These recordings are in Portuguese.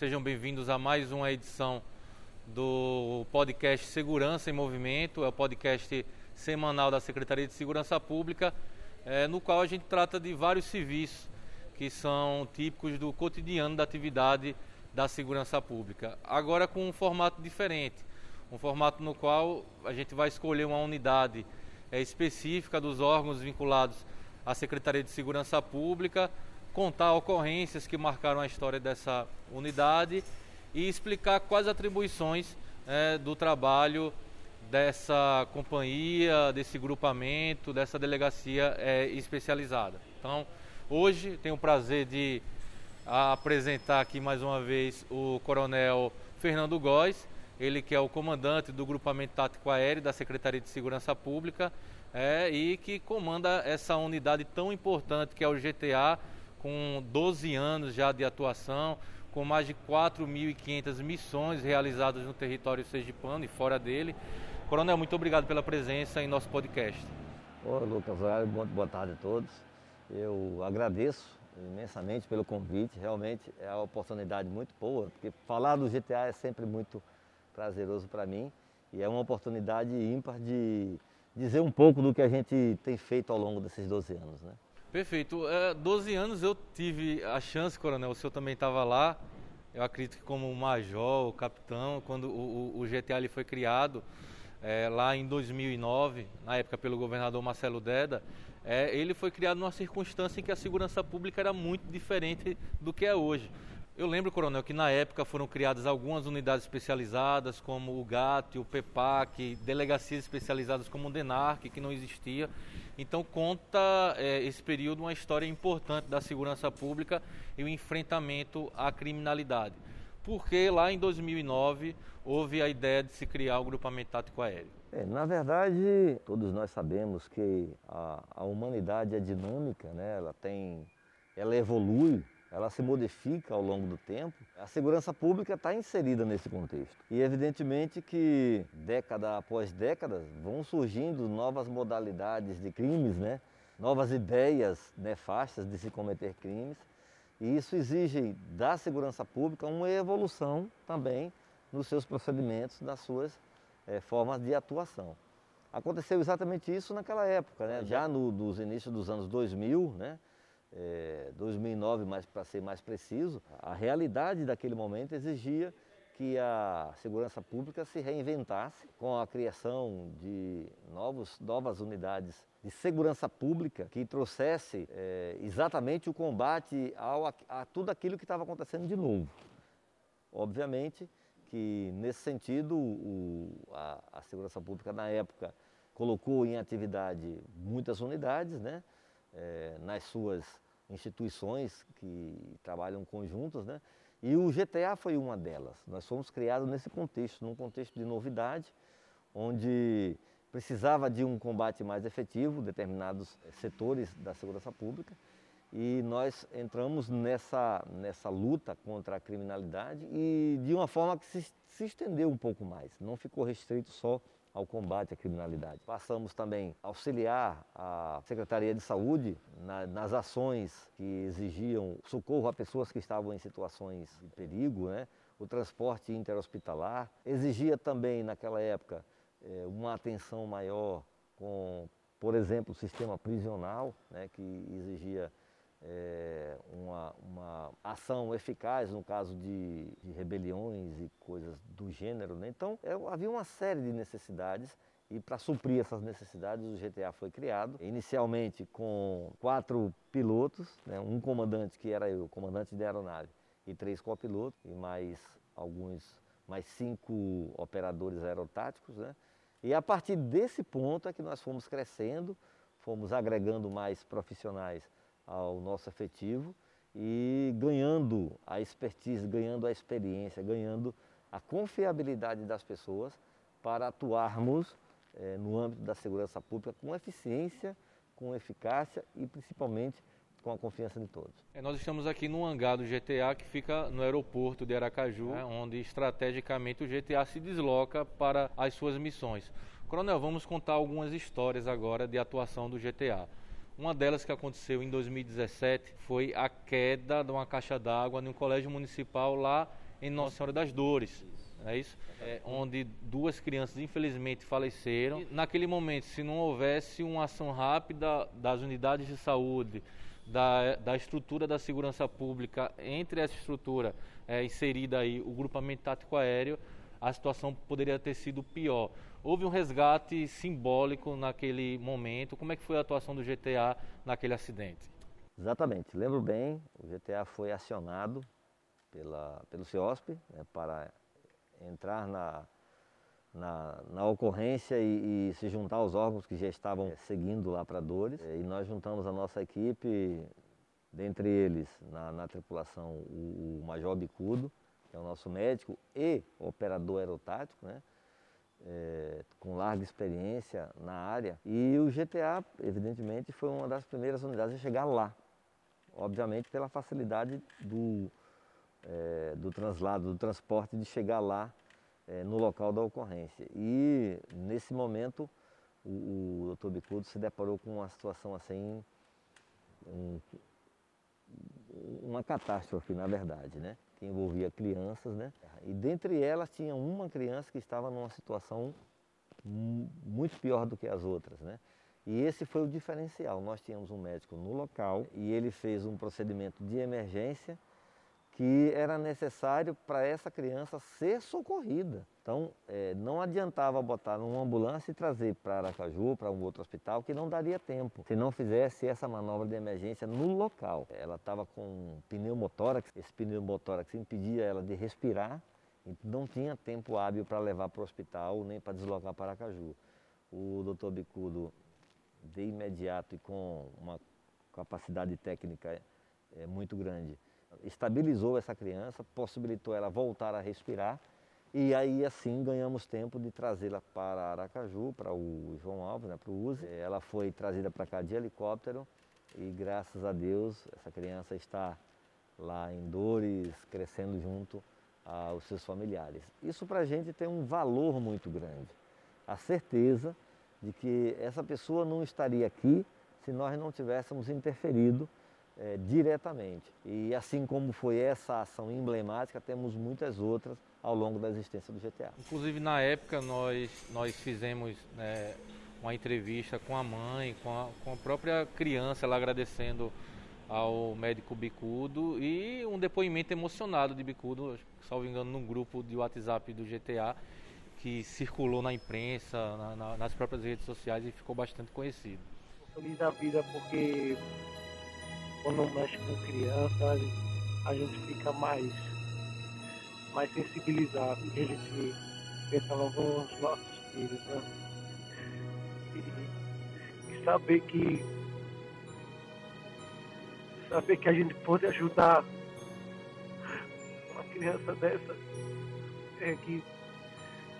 Sejam bem-vindos a mais uma edição do podcast Segurança em Movimento, é o podcast semanal da Secretaria de Segurança Pública, é, no qual a gente trata de vários serviços que são típicos do cotidiano da atividade da segurança pública. Agora com um formato diferente, um formato no qual a gente vai escolher uma unidade é, específica dos órgãos vinculados à Secretaria de Segurança Pública, contar ocorrências que marcaram a história dessa unidade e explicar quais atribuições é, do trabalho dessa companhia, desse grupamento, dessa delegacia é, especializada. Então, hoje tenho o prazer de apresentar aqui mais uma vez o Coronel Fernando Góes, ele que é o comandante do grupamento tático aéreo da Secretaria de Segurança Pública é, e que comanda essa unidade tão importante que é o GTA, com 12 anos já de atuação, com mais de 4.500 missões realizadas no território sergipano e fora dele. Coronel, muito obrigado pela presença em nosso podcast. Ô, Lucas, boa tarde a todos. Eu agradeço imensamente pelo convite, realmente é uma oportunidade muito boa, porque falar do GTA é sempre muito prazeroso para mim e é uma oportunidade ímpar de dizer um pouco do que a gente tem feito ao longo desses 12 anos. Né? Perfeito. É, 12 anos eu tive a chance, Coronel, o senhor também estava lá, eu acredito que como major, capitão, quando o, o, o GTA foi criado, é, lá em 2009, na época pelo governador Marcelo Deda, é, ele foi criado numa circunstância em que a segurança pública era muito diferente do que é hoje. Eu lembro, coronel, que na época foram criadas algumas unidades especializadas, como o GAT, o PEPAC, delegacias especializadas como o DENARC, que não existia. Então conta é, esse período uma história importante da segurança pública e o enfrentamento à criminalidade. Porque lá em 2009 houve a ideia de se criar o grupamento tático aéreo. É, na verdade, todos nós sabemos que a, a humanidade é dinâmica, né? ela tem, ela evolui ela se modifica ao longo do tempo. A segurança pública está inserida nesse contexto. E evidentemente que década após década vão surgindo novas modalidades de crimes, né? novas ideias nefastas de se cometer crimes. E isso exige da segurança pública uma evolução também nos seus procedimentos, nas suas é, formas de atuação. Aconteceu exatamente isso naquela época, né? já no, nos inícios dos anos 2000, né? É, 2009, mais para ser mais preciso, a realidade daquele momento exigia que a segurança pública se reinventasse com a criação de novos, novas unidades de segurança pública que trouxesse é, exatamente o combate ao, a, tudo aquilo que estava acontecendo de novo. Obviamente que nesse sentido o, a, a segurança pública na época colocou em atividade muitas unidades, né? É, nas suas instituições que trabalham conjuntos, né? E o GTA foi uma delas. Nós fomos criados nesse contexto, num contexto de novidade, onde precisava de um combate mais efetivo, determinados setores da segurança pública, e nós entramos nessa, nessa luta contra a criminalidade e de uma forma que se, se estendeu um pouco mais, não ficou restrito só ao combate à criminalidade. Passamos também a auxiliar a Secretaria de Saúde na, nas ações que exigiam socorro a pessoas que estavam em situações de perigo, né? o transporte interhospitalar. Exigia também, naquela época, é, uma atenção maior com, por exemplo, o sistema prisional, né? que exigia é, uma, uma, ação eficaz no caso de, de rebeliões e coisas do gênero. Né? Então, é, havia uma série de necessidades e para suprir essas necessidades o GTA foi criado, inicialmente com quatro pilotos, né? um comandante que era eu, comandante de aeronave, e três copilotos, e mais alguns, mais cinco operadores aerotáticos. Né? E a partir desse ponto é que nós fomos crescendo, fomos agregando mais profissionais ao nosso efetivo e ganhando a expertise, ganhando a experiência, ganhando a confiabilidade das pessoas para atuarmos é, no âmbito da segurança pública com eficiência, com eficácia e principalmente com a confiança de todos. É, nós estamos aqui no hangar do GTA que fica no aeroporto de Aracaju, é. onde estrategicamente o GTA se desloca para as suas missões. Coronel, vamos contar algumas histórias agora de atuação do GTA. Uma delas que aconteceu em 2017 foi a queda de uma caixa d'água no colégio municipal lá em Nossa Senhora das Dores. É isso? É, onde duas crianças infelizmente faleceram. Naquele momento, se não houvesse uma ação rápida das unidades de saúde, da, da estrutura da segurança pública, entre essa estrutura é, inserida aí o grupamento tático aéreo, a situação poderia ter sido pior. Houve um resgate simbólico naquele momento. Como é que foi a atuação do GTA naquele acidente? Exatamente. Lembro bem, o GTA foi acionado pela, pelo CIOSP né, para entrar na, na, na ocorrência e, e, se juntar aos órgãos que já estavam é, seguindo lá para Dores. E nós juntamos a nossa equipe, dentre eles, na, na tripulação, o, o Major Bicudo, que é o nosso médico e operador aerotático, né? É, com larga experiência na área. E o GTA, evidentemente, foi uma das primeiras unidades a chegar lá. Obviamente pela facilidade do, é, do translado, do transporte, de chegar lá é, no local da ocorrência. E nesse momento o, o doutor Bicudo se deparou com uma situação assim, um, uma catástrofe na verdade, né? Que envolvia crianças, né? E dentre elas tinha uma criança que estava numa situação muito pior do que as outras, né? E esse foi o diferencial. Nós tínhamos um médico no local e ele fez um procedimento de emergência que era necessário para essa criança ser socorrida. Então, é, não adiantava botar numa ambulância e trazer para Aracaju, para um outro hospital, que não daria tempo, se não fizesse essa manobra de emergência no local. Ela estava com pneumotórax, esse pneumotórax impedia ela de respirar, e não tinha tempo hábil para levar para o hospital, nem para deslocar para Aracaju. O doutor Bicudo, de imediato e com uma capacidade técnica é, muito grande, estabilizou essa criança, possibilitou ela voltar a respirar e aí assim ganhamos tempo de trazê-la para Aracaju, para o João Alves, né, para o USE. Ela foi trazida para cá de helicóptero e graças a Deus essa criança está lá em Dores, crescendo junto aos seus familiares. Isso para a gente tem um valor muito grande. A certeza de que essa pessoa não estaria aqui se nós não tivéssemos interferido é, diretamente. E assim como foi essa ação emblemática, temos muitas outras ao longo da existência do GTA. Inclusive na época nós, nós fizemos né, uma entrevista com a mãe, com a, com a própria criança, ela agradecendo ao médico Bicudo e um depoimento emocionado de Bicudo, salvo engano, num grupo de WhatsApp do GTA que circulou na imprensa, na, na, nas próprias redes sociais e ficou bastante conhecido. Feliz da vida porque quando mexe com criança, a gente fica mais, mais sensibilizado, e a gente pensa logo nos nossos filhos, né? E, e saber que saber que a gente pode ajudar uma criança dessa é que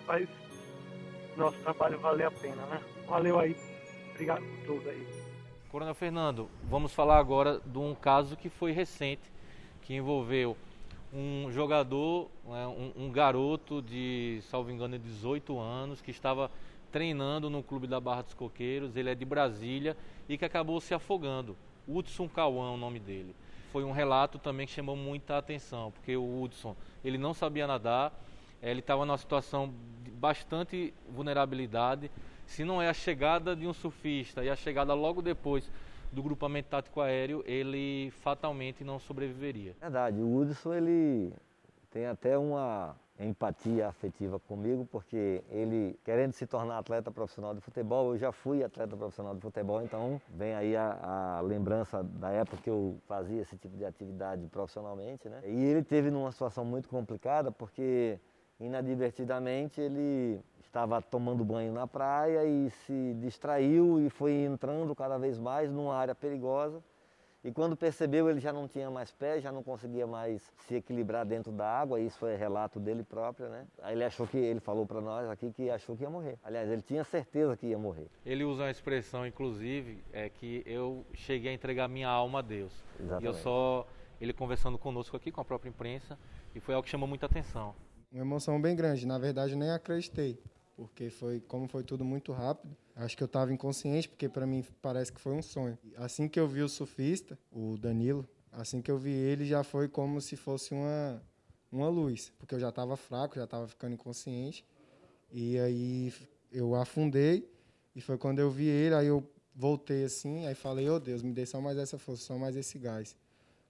faz nosso trabalho valer a pena, né? Valeu aí. Obrigado por tudo aí. Coronel Fernando, vamos falar agora de um caso que foi recente, que envolveu um jogador, né, um, um, garoto de, salvo engano, 18 anos, que estava treinando no clube da Barra dos Coqueiros, ele é de Brasília e que acabou se afogando. Hudson Cauã o nome dele. Foi um relato também que chamou muita atenção, porque o Hudson, ele não sabia nadar, ele estava numa situação de bastante vulnerabilidade, se não é a chegada de um surfista e a chegada logo depois do grupamento tático aéreo, ele fatalmente não sobreviveria. Verdade, o Hudson ele tem até uma empatia afetiva comigo, porque ele, querendo se tornar atleta profissional de futebol, eu já fui atleta profissional de futebol, então vem aí a, a lembrança da época que eu fazia esse tipo de atividade profissionalmente, né? E ele teve numa situação muito complicada, porque inadvertidamente ele estava tomando banho na praia e se distraiu e foi entrando cada vez mais numa área perigosa. E quando percebeu, ele já não tinha mais pés, já não conseguia mais se equilibrar dentro da água, isso foi relato dele próprio, né? Aí ele achou que, ele falou para nós aqui que achou que ia morrer. Aliás, ele tinha certeza que ia morrer. Ele usa uma expressão, inclusive, é que eu cheguei a entregar minha alma a Deus. Exatamente. E eu só, ele conversando conosco aqui, com a própria imprensa, e foi algo que chamou muita atenção. Uma emoção bem grande, na verdade nem acreditei porque foi como foi tudo muito rápido. Acho que eu estava inconsciente, porque para mim parece que foi um sonho. Assim que eu vi o surfista, o Danilo, assim que eu vi ele, já foi como se fosse uma uma luz, porque eu já estava fraco, já estava ficando inconsciente. E aí eu afundei e foi quando eu vi ele, aí eu voltei assim, aí falei, ô oh, Deus, me dê só mais essa força, só mais esse gás.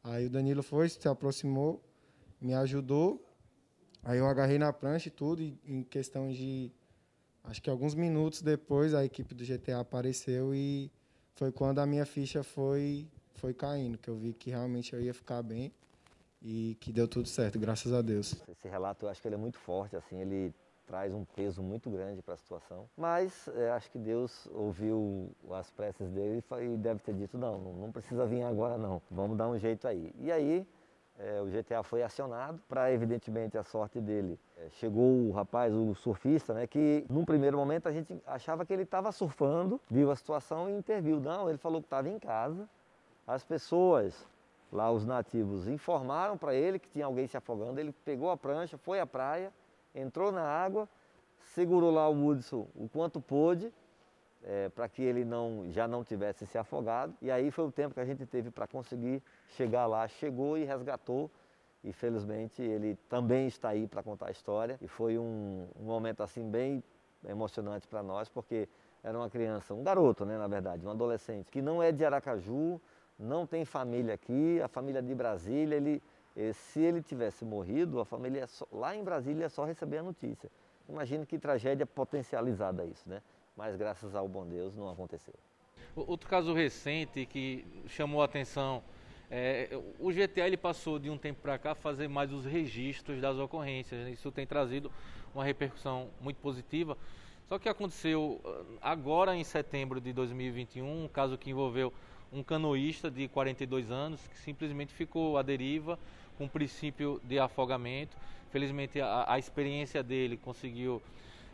Aí o Danilo foi, se aproximou, me ajudou. Aí eu agarrei na prancha e tudo, e em questão de acho que alguns minutos depois a equipe do GTA apareceu e foi quando a minha ficha foi foi caindo, que eu vi que realmente eu ia ficar bem e que deu tudo certo, graças a Deus. Esse relato eu acho que ele é muito forte, assim, ele traz um peso muito grande para a situação. Mas é, acho que Deus ouviu as preces dele e deve ter dito, não, não precisa vir agora não, vamos dar um jeito aí. E aí é, o GTA foi acionado para, evidentemente, a sorte dele. É, chegou o rapaz, o surfista, né, que num primeiro momento a gente achava que ele estava surfando, viu a situação e interviu. Não, ele falou que estava em casa. As pessoas, lá os nativos, informaram para ele que tinha alguém se afogando. Ele pegou a prancha, foi à praia, entrou na água, segurou lá o Hudson o quanto pôde, é, para que ele não, já não tivesse se afogado. E aí foi o tempo que a gente teve para conseguir chegar lá. Chegou e resgatou. E felizmente ele também está aí para contar a história. E foi um, um momento assim bem emocionante para nós, porque era uma criança, um garoto, né, na verdade, um adolescente, que não é de Aracaju, não tem família aqui, a família de Brasília, ele se ele tivesse morrido, a família lá em Brasília só receber a notícia. Imagina que tragédia potencializada isso, né? Mas graças ao bom Deus não aconteceu. Outro caso recente que chamou a atenção, é, o GTA ele passou de um tempo para cá a fazer mais os registros das ocorrências. Né? Isso tem trazido uma repercussão muito positiva. Só que aconteceu ah, agora em setembro de 2021, um caso que envolveu um canoísta de 42 anos que simplesmente ficou à deriva com princípio de afogamento. Felizmente a, a experiência dele conseguiu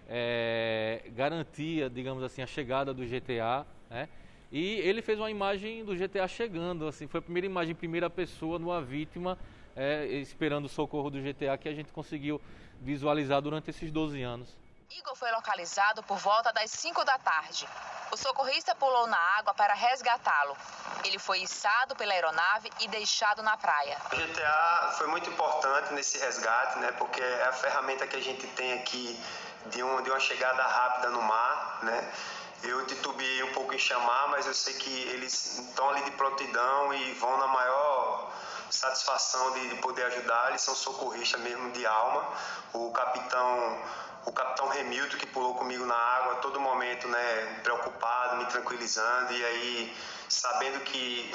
é, garantir, digamos assim, a chegada do GTA, né? E ele fez uma imagem do GTA chegando, assim, foi a primeira imagem em primeira pessoa numa vítima é, esperando o socorro do GTA que a gente conseguiu visualizar durante esses 12 anos. Igor foi localizado por volta das 5 da tarde. O socorrista pulou na água para resgatá-lo. Ele foi içado pela aeronave e deixado na praia. O GTA foi muito importante nesse resgate, né? Porque é a ferramenta que a gente tem aqui de, um, de uma chegada rápida no mar, né? Eu titubeei um pouco em chamar, mas eu sei que eles estão ali de prontidão e vão na maior satisfação de, de poder ajudar. Eles são socorristas mesmo de alma. O capitão o capitão Remildo que pulou comigo na água todo momento, né, preocupado, me tranquilizando e aí sabendo que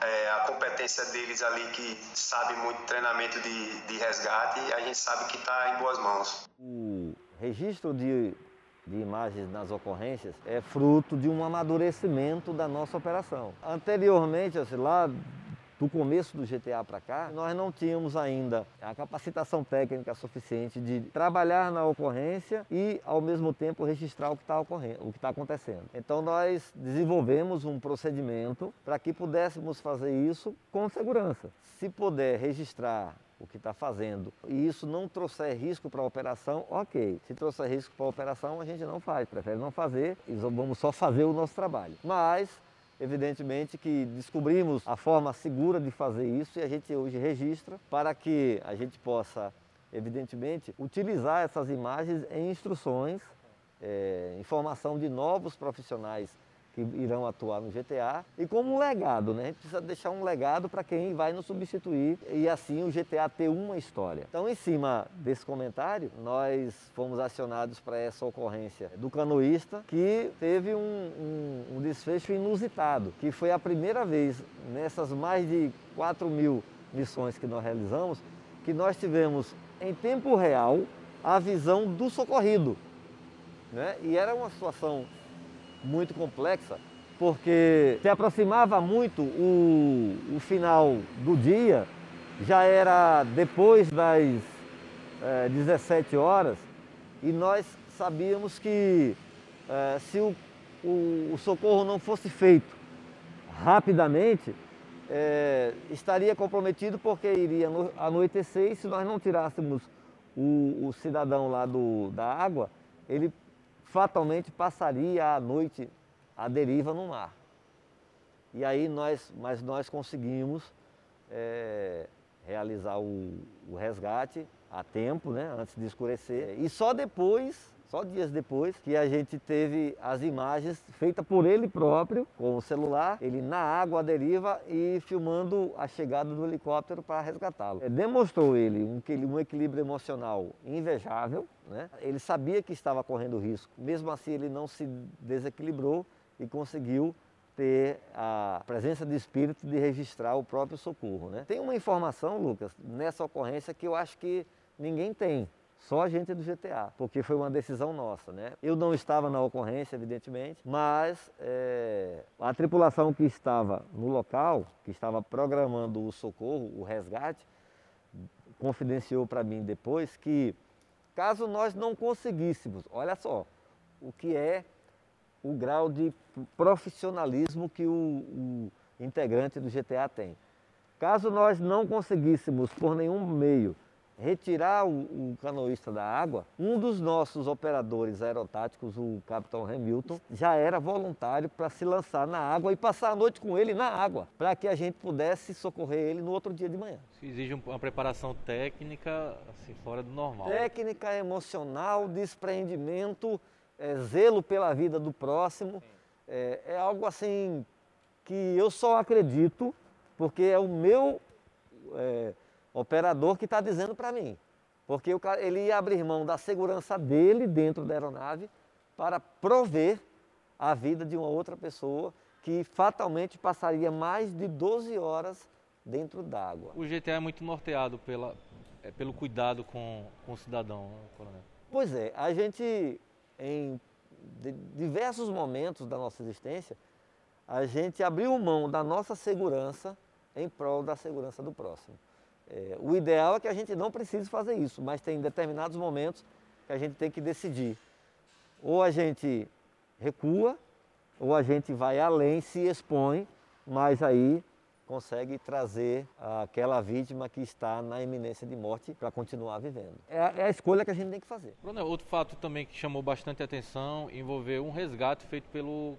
é, a competência deles ali que sabe muito treinamento de, de resgate, a gente sabe que está em boas mãos. Registro de, de imagens nas ocorrências é fruto de um amadurecimento da nossa operação. Anteriormente, assim, lá do começo do GTA para cá, nós não tínhamos ainda a capacitação técnica suficiente de trabalhar na ocorrência e, ao mesmo tempo, registrar o que está ocorrendo, o que está acontecendo. Então, nós desenvolvemos um procedimento para que pudéssemos fazer isso com segurança. Se puder registrar o que está fazendo e isso não trouxer risco para a operação, ok. Se trouxer risco para a operação, a gente não faz, prefere não fazer e vamos só fazer o nosso trabalho. Mas Evidentemente que descobrimos a forma segura de fazer isso e a gente hoje registra para que a gente possa, evidentemente, utilizar essas imagens em instruções, é, informação de novos profissionais que irão atuar no GTA e como um legado, né? A gente precisa deixar um legado para quem vai nos substituir e assim o GTA ter uma história. Então, em cima desse comentário, nós fomos acionados para essa ocorrência do canoísta que teve um, um, um, desfecho inusitado, que foi a primeira vez nessas mais de 4 mil missões que nós realizamos que nós tivemos em tempo real a visão do socorrido. Né? E era uma situação muito complexa, porque se aproximava muito o, o final do dia, já era depois das é, 17 horas, e nós sabíamos que é, se o, o, o, socorro não fosse feito rapidamente, é, estaria comprometido porque iria anoitecer e se nós não tirássemos o, o cidadão lá do, da água, ele fatalmente passaria a noite à deriva no mar. E aí nós, mas nós conseguimos é, realizar o, o resgate a tempo, né, antes de escurecer. E só depois só dias depois que a gente teve as imagens feitas por ele próprio, com o celular, ele na água à deriva e filmando a chegada do helicóptero para resgatá-lo. É, demonstrou ele um, um equilíbrio emocional invejável, né? ele sabia que estava correndo risco, mesmo assim ele não se desequilibrou e conseguiu ter a presença de espírito de registrar o próprio socorro. Né? Tem uma informação, Lucas, nessa ocorrência que eu acho que ninguém tem. Só a gente do GTA, porque foi uma decisão nossa, né? Eu não estava na ocorrência, evidentemente, mas é, a tripulação que estava no local, que estava programando o socorro, o resgate, confidenciou para mim depois que caso nós não conseguíssemos, olha só, o que é o grau de profissionalismo que o, o integrante do GTA tem. Caso nós não conseguíssemos por nenhum meio retirar o, o, canoísta da água, um dos nossos operadores aerotáticos, o capitão Hamilton, já era voluntário para se lançar na água e passar a noite com ele na água, para que a gente pudesse socorrer ele no outro dia de manhã. Isso exige uma preparação técnica assim, fora do normal. Técnica, emocional, desprendimento, é, zelo pela vida do próximo. É, é algo assim que eu só acredito porque é o meu. É, operador que está dizendo para mim. Porque ele ia abrir mão da segurança dele dentro da aeronave para prover a vida de uma outra pessoa que fatalmente passaria mais de 12 horas dentro d'água. O GTA é muito norteado pela, é, pelo cuidado com, com o cidadão, né, coronel? Pois é, a gente, em diversos momentos da nossa existência, a gente abriu mão da nossa segurança em prol da segurança do próximo. É, o ideal é que a gente não precise fazer isso, mas tem determinados momentos que a gente tem que decidir. Ou a gente recua, ou a gente vai além, se expõe, mas aí consegue trazer aquela vítima que está na iminência de morte para continuar vivendo. É, é, a escolha que a gente tem que fazer. Bruno, outro fato também que chamou bastante atenção envolveu um resgate feito pelo,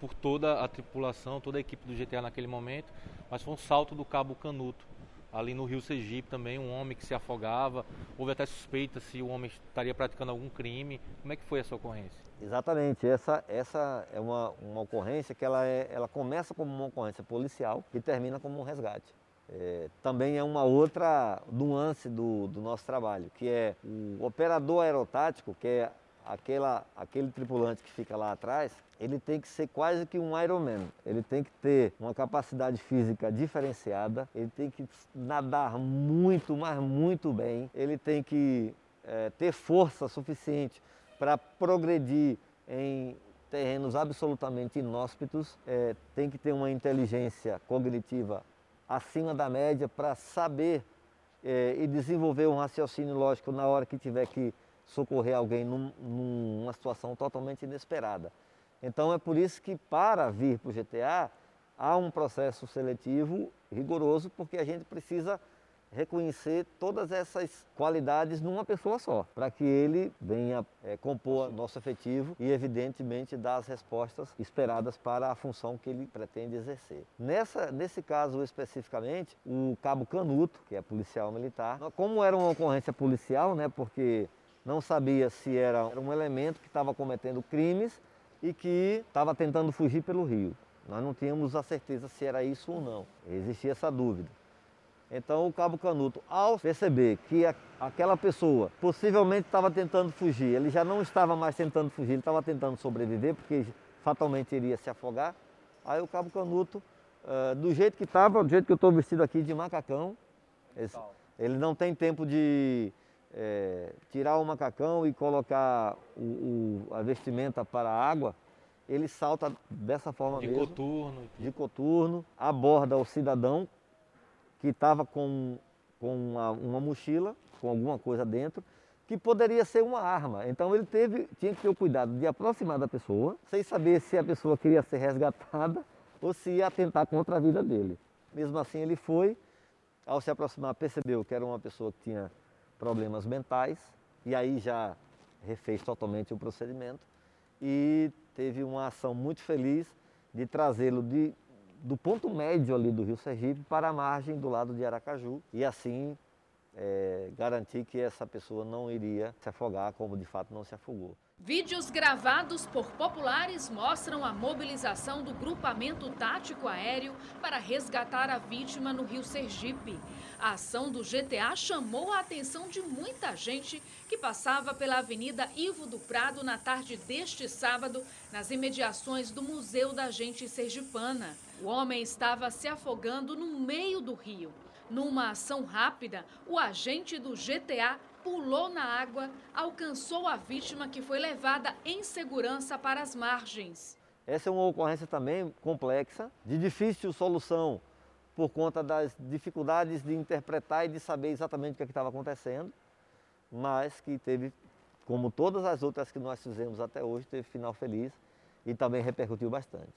por toda a tripulação, toda a equipe do GTA naquele momento, mas foi um salto do Cabo Canuto ali no Rio Sergipe também, um homem que se afogava. Houve até suspeita se o homem estaria praticando algum crime. Como é que foi essa ocorrência? Exatamente, essa, essa é uma, uma ocorrência que ela, é, ela começa como uma ocorrência policial e termina como um resgate. É, também é uma outra nuance do, do nosso trabalho, que é o operador aerotático, que é aquela, aquele tripulante que fica lá atrás, ele tem que ser quase que um Ironman. Ele tem que ter uma capacidade física diferenciada, ele tem que nadar muito, mas muito bem, ele tem que é, ter força suficiente para progredir em terrenos absolutamente inóspitos, é, tem que ter uma inteligência cognitiva acima da média para saber é, e desenvolver um raciocínio lógico na hora que tiver que socorrer alguém num, numa situação totalmente inesperada. Então é por isso que para vir para o GTA há um processo seletivo rigoroso, porque a gente precisa reconhecer todas essas qualidades numa pessoa só, para que ele venha é, compor nosso efetivo e, evidentemente, dar as respostas esperadas para a função que ele pretende exercer. Nessa, nesse caso especificamente, o cabo Canuto, que é policial militar, como era uma ocorrência policial, né, porque não sabia se era um elemento que estava cometendo crimes e que estava tentando fugir pelo rio. Nós não tínhamos a certeza se era isso ou não. Existia essa dúvida. Então o cabo Canuto, ao perceber que a, aquela pessoa possivelmente estava tentando fugir, ele já não estava mais tentando fugir, ele estava tentando sobreviver, porque fatalmente iria se afogar. Aí o cabo Canuto, uh, do jeito que estava, do jeito que eu estou vestido aqui de macacão, esse, ele não tem tempo de é, tirar o macacão e colocar o, o, a vestimenta para a água, ele salta dessa forma de mesmo. Coturno. De coturno. Aborda o cidadão que estava com, com uma, uma, mochila, com alguma coisa dentro, que poderia ser uma arma. Então ele teve, tinha que ter o cuidado de aproximar da pessoa, sem saber se a pessoa queria ser resgatada ou se ia atentar contra a vida dele. Mesmo assim ele foi, ao se aproximar percebeu que era uma pessoa que tinha problemas mentais, e aí já refez totalmente o procedimento e teve uma ação muito feliz de trazê-lo de, do ponto médio ali do Rio Sergipe para a margem do lado de Aracaju e assim é, garantir que essa pessoa não iria se afogar como de fato não se afogou. Vídeos gravados por populares mostram a mobilização do grupamento tático aéreo para resgatar a vítima no Rio Sergipe. A ação do GTA chamou a atenção de muita gente que passava pela Avenida Ivo do Prado na tarde deste sábado, nas imediações do Museu da Gente Sergipana. O homem estava se afogando no meio do rio. Numa ação rápida, o agente do GTA pulou na água, alcançou a vítima que foi levada em segurança para as margens. Essa é uma ocorrência também complexa, de difícil solução por conta das dificuldades de interpretar e de saber exatamente o que é estava acontecendo, mas que teve, como todas as outras que nós fizemos até hoje, teve final feliz e também repercutiu bastante.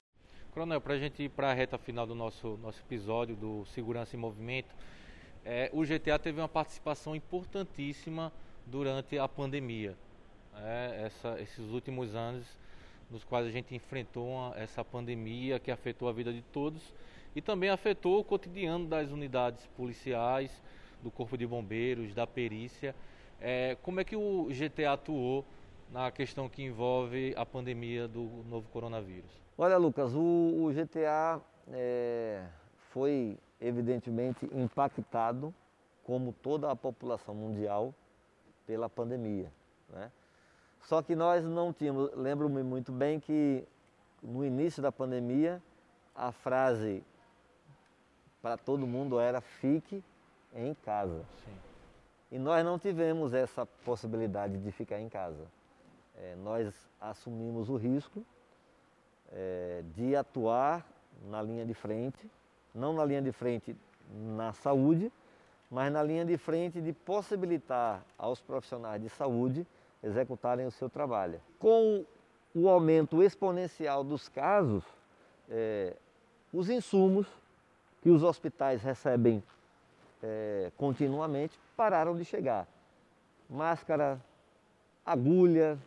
Coronel, para a gente ir para a reta final do nosso, nosso episódio do Segurança em Movimento, é, o GTA teve uma participação importantíssima durante a pandemia. É, essa, esses últimos anos nos quais a gente enfrentou uma, essa pandemia que afetou a vida de todos e também afetou o cotidiano das unidades policiais, do Corpo de Bombeiros, da perícia. É, como é que o GTA atuou na questão que envolve a pandemia do novo coronavírus? Olha, Lucas, o, o GTA é, foi evidentemente impactado, como toda a população mundial, pela pandemia. Né? Só que nós não tínhamos, lembro-me muito bem que no início da pandemia, a frase para todo mundo era fique em casa. Sim. E nós não tivemos essa possibilidade de ficar em casa. É, nós assumimos o risco é, de atuar na linha de frente, não na linha de frente na saúde, mas na linha de frente de possibilitar aos profissionais de saúde executarem o seu trabalho. Com o aumento exponencial dos casos, é, os insumos que os hospitais recebem é, continuamente pararam de chegar. Máscara, agulha,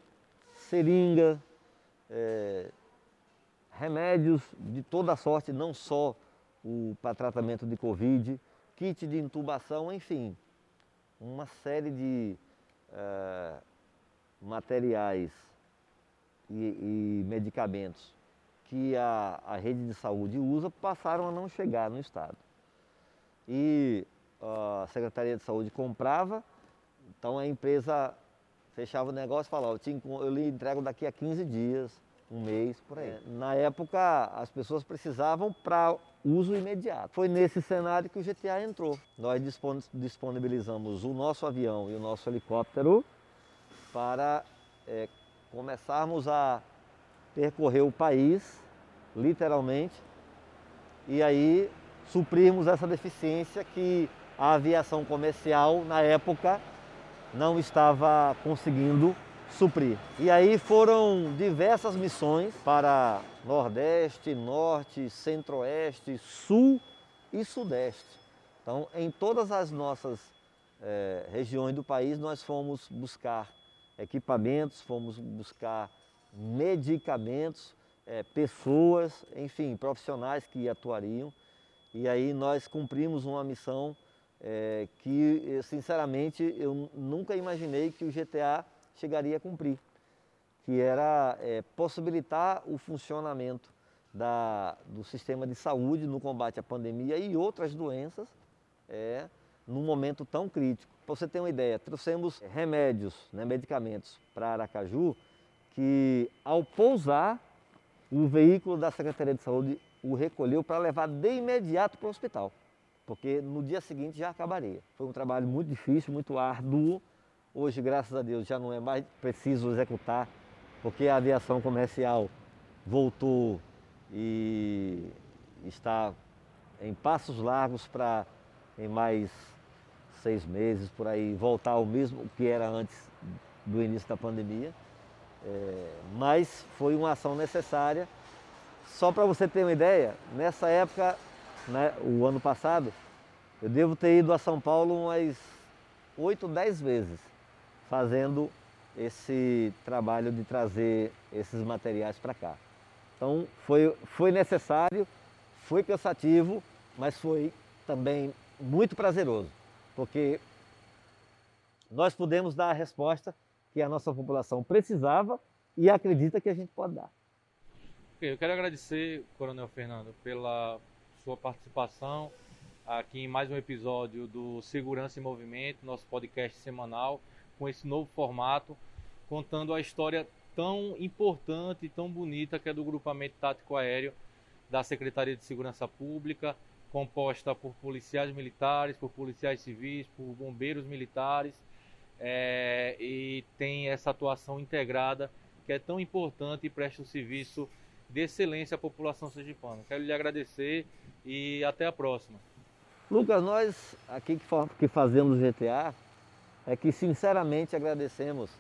seringa, é, remédios de toda sorte, não só para tratamento de Covid, kit de intubação, enfim, uma série de uh, materiais e, e, medicamentos que a, a rede de saúde usa passaram a não chegar no Estado. E a Secretaria de Saúde comprava, então a empresa fechava o negócio e falava, eu, te, eu lhe entrego daqui a 15 dias, um mês, por aí. É, na época, as pessoas precisavam para uso imediato. Foi nesse cenário que o GTA entrou. Nós disponibilizamos o nosso avião e o nosso helicóptero para é, começarmos a percorrer o país, literalmente, e aí suprirmos essa deficiência que a aviação comercial, na época, não estava conseguindo suprir. E aí foram diversas missões para Nordeste, Norte, Centro-Oeste, Sul e Sudeste. Então, em todas as nossas é, regiões do país, nós fomos buscar equipamentos, fomos buscar medicamentos, é, pessoas, enfim, profissionais que atuariam. E aí nós cumprimos uma missão é, que, sinceramente, eu nunca imaginei que o GTA chegaria a cumprir, que era é, possibilitar o funcionamento da, do sistema de saúde no combate à pandemia e outras doenças é, num momento tão crítico. Para você ter uma ideia, trouxemos remédios, né, medicamentos para Aracaju, que ao pousar, o veículo da Secretaria de Saúde o recolheu para levar de imediato para o hospital, porque no dia seguinte já acabaria. Foi um trabalho muito difícil, muito árduo, Hoje, graças a Deus, já não é mais preciso executar, porque a aviação comercial voltou e está em passos largos para, em mais seis meses, por aí, voltar ao mesmo que era antes do início da pandemia. É, mas foi uma ação necessária. Só para você ter uma ideia, nessa época, né, o ano passado, eu devo ter ido a São Paulo umas oito, dez vezes fazendo esse trabalho de trazer esses materiais para cá. Então foi, foi necessário, foi cansativo, mas foi também muito prazeroso, porque nós pudemos dar a resposta que a nossa população precisava e acredita que a gente pode dar. Eu quero agradecer, Coronel Fernando, pela sua participação aqui em mais um episódio do Segurança em Movimento, nosso podcast semanal, com esse novo formato, contando a história tão importante e tão bonita que é do grupamento tático aéreo da Secretaria de Segurança Pública, composta por policiais militares, por policiais civis, por bombeiros militares, é, e tem essa atuação integrada que é tão importante e presta um serviço de excelência à população sergipana. Quero lhe agradecer e até a próxima. Lucas, nós aqui que fazemos GTA é que sinceramente agradecemos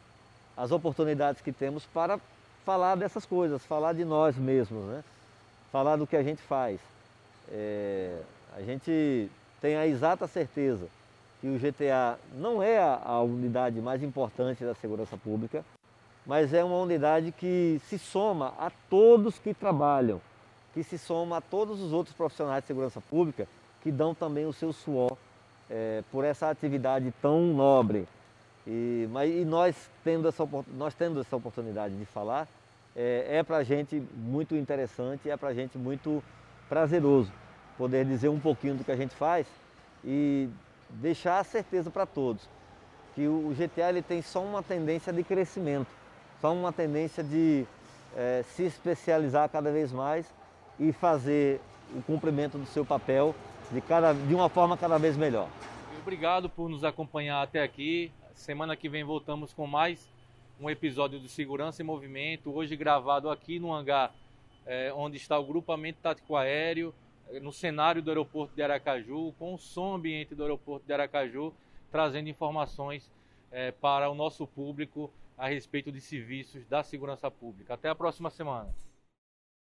as oportunidades que temos para falar dessas coisas, falar de nós mesmos, né? falar do que a gente faz. É, a gente tem a exata certeza que o GTA não é a, a unidade mais importante da segurança pública, mas é uma unidade que se soma a todos que trabalham, que se soma a todos os outros profissionais de segurança pública que dão também o seu suor é, por essa atividade tão nobre. E, mas, e nós, tendo essa, nós tendo essa oportunidade de falar, é, é para a gente muito interessante, é para a gente muito prazeroso poder dizer um pouquinho do que a gente faz e deixar a certeza para todos que o GTA ele tem só uma tendência de crescimento, só uma tendência de é, se especializar cada vez mais e fazer o cumprimento do seu papel de, cada, de uma forma cada vez melhor. Obrigado por nos acompanhar até aqui. Semana que vem voltamos com mais um episódio de Segurança em Movimento, hoje gravado aqui no hangar é, onde está o grupamento tático aéreo, no cenário do aeroporto de Aracaju, com o som ambiente do aeroporto de Aracaju, trazendo informações é, para o nosso público a respeito de serviços da segurança pública. Até a próxima semana.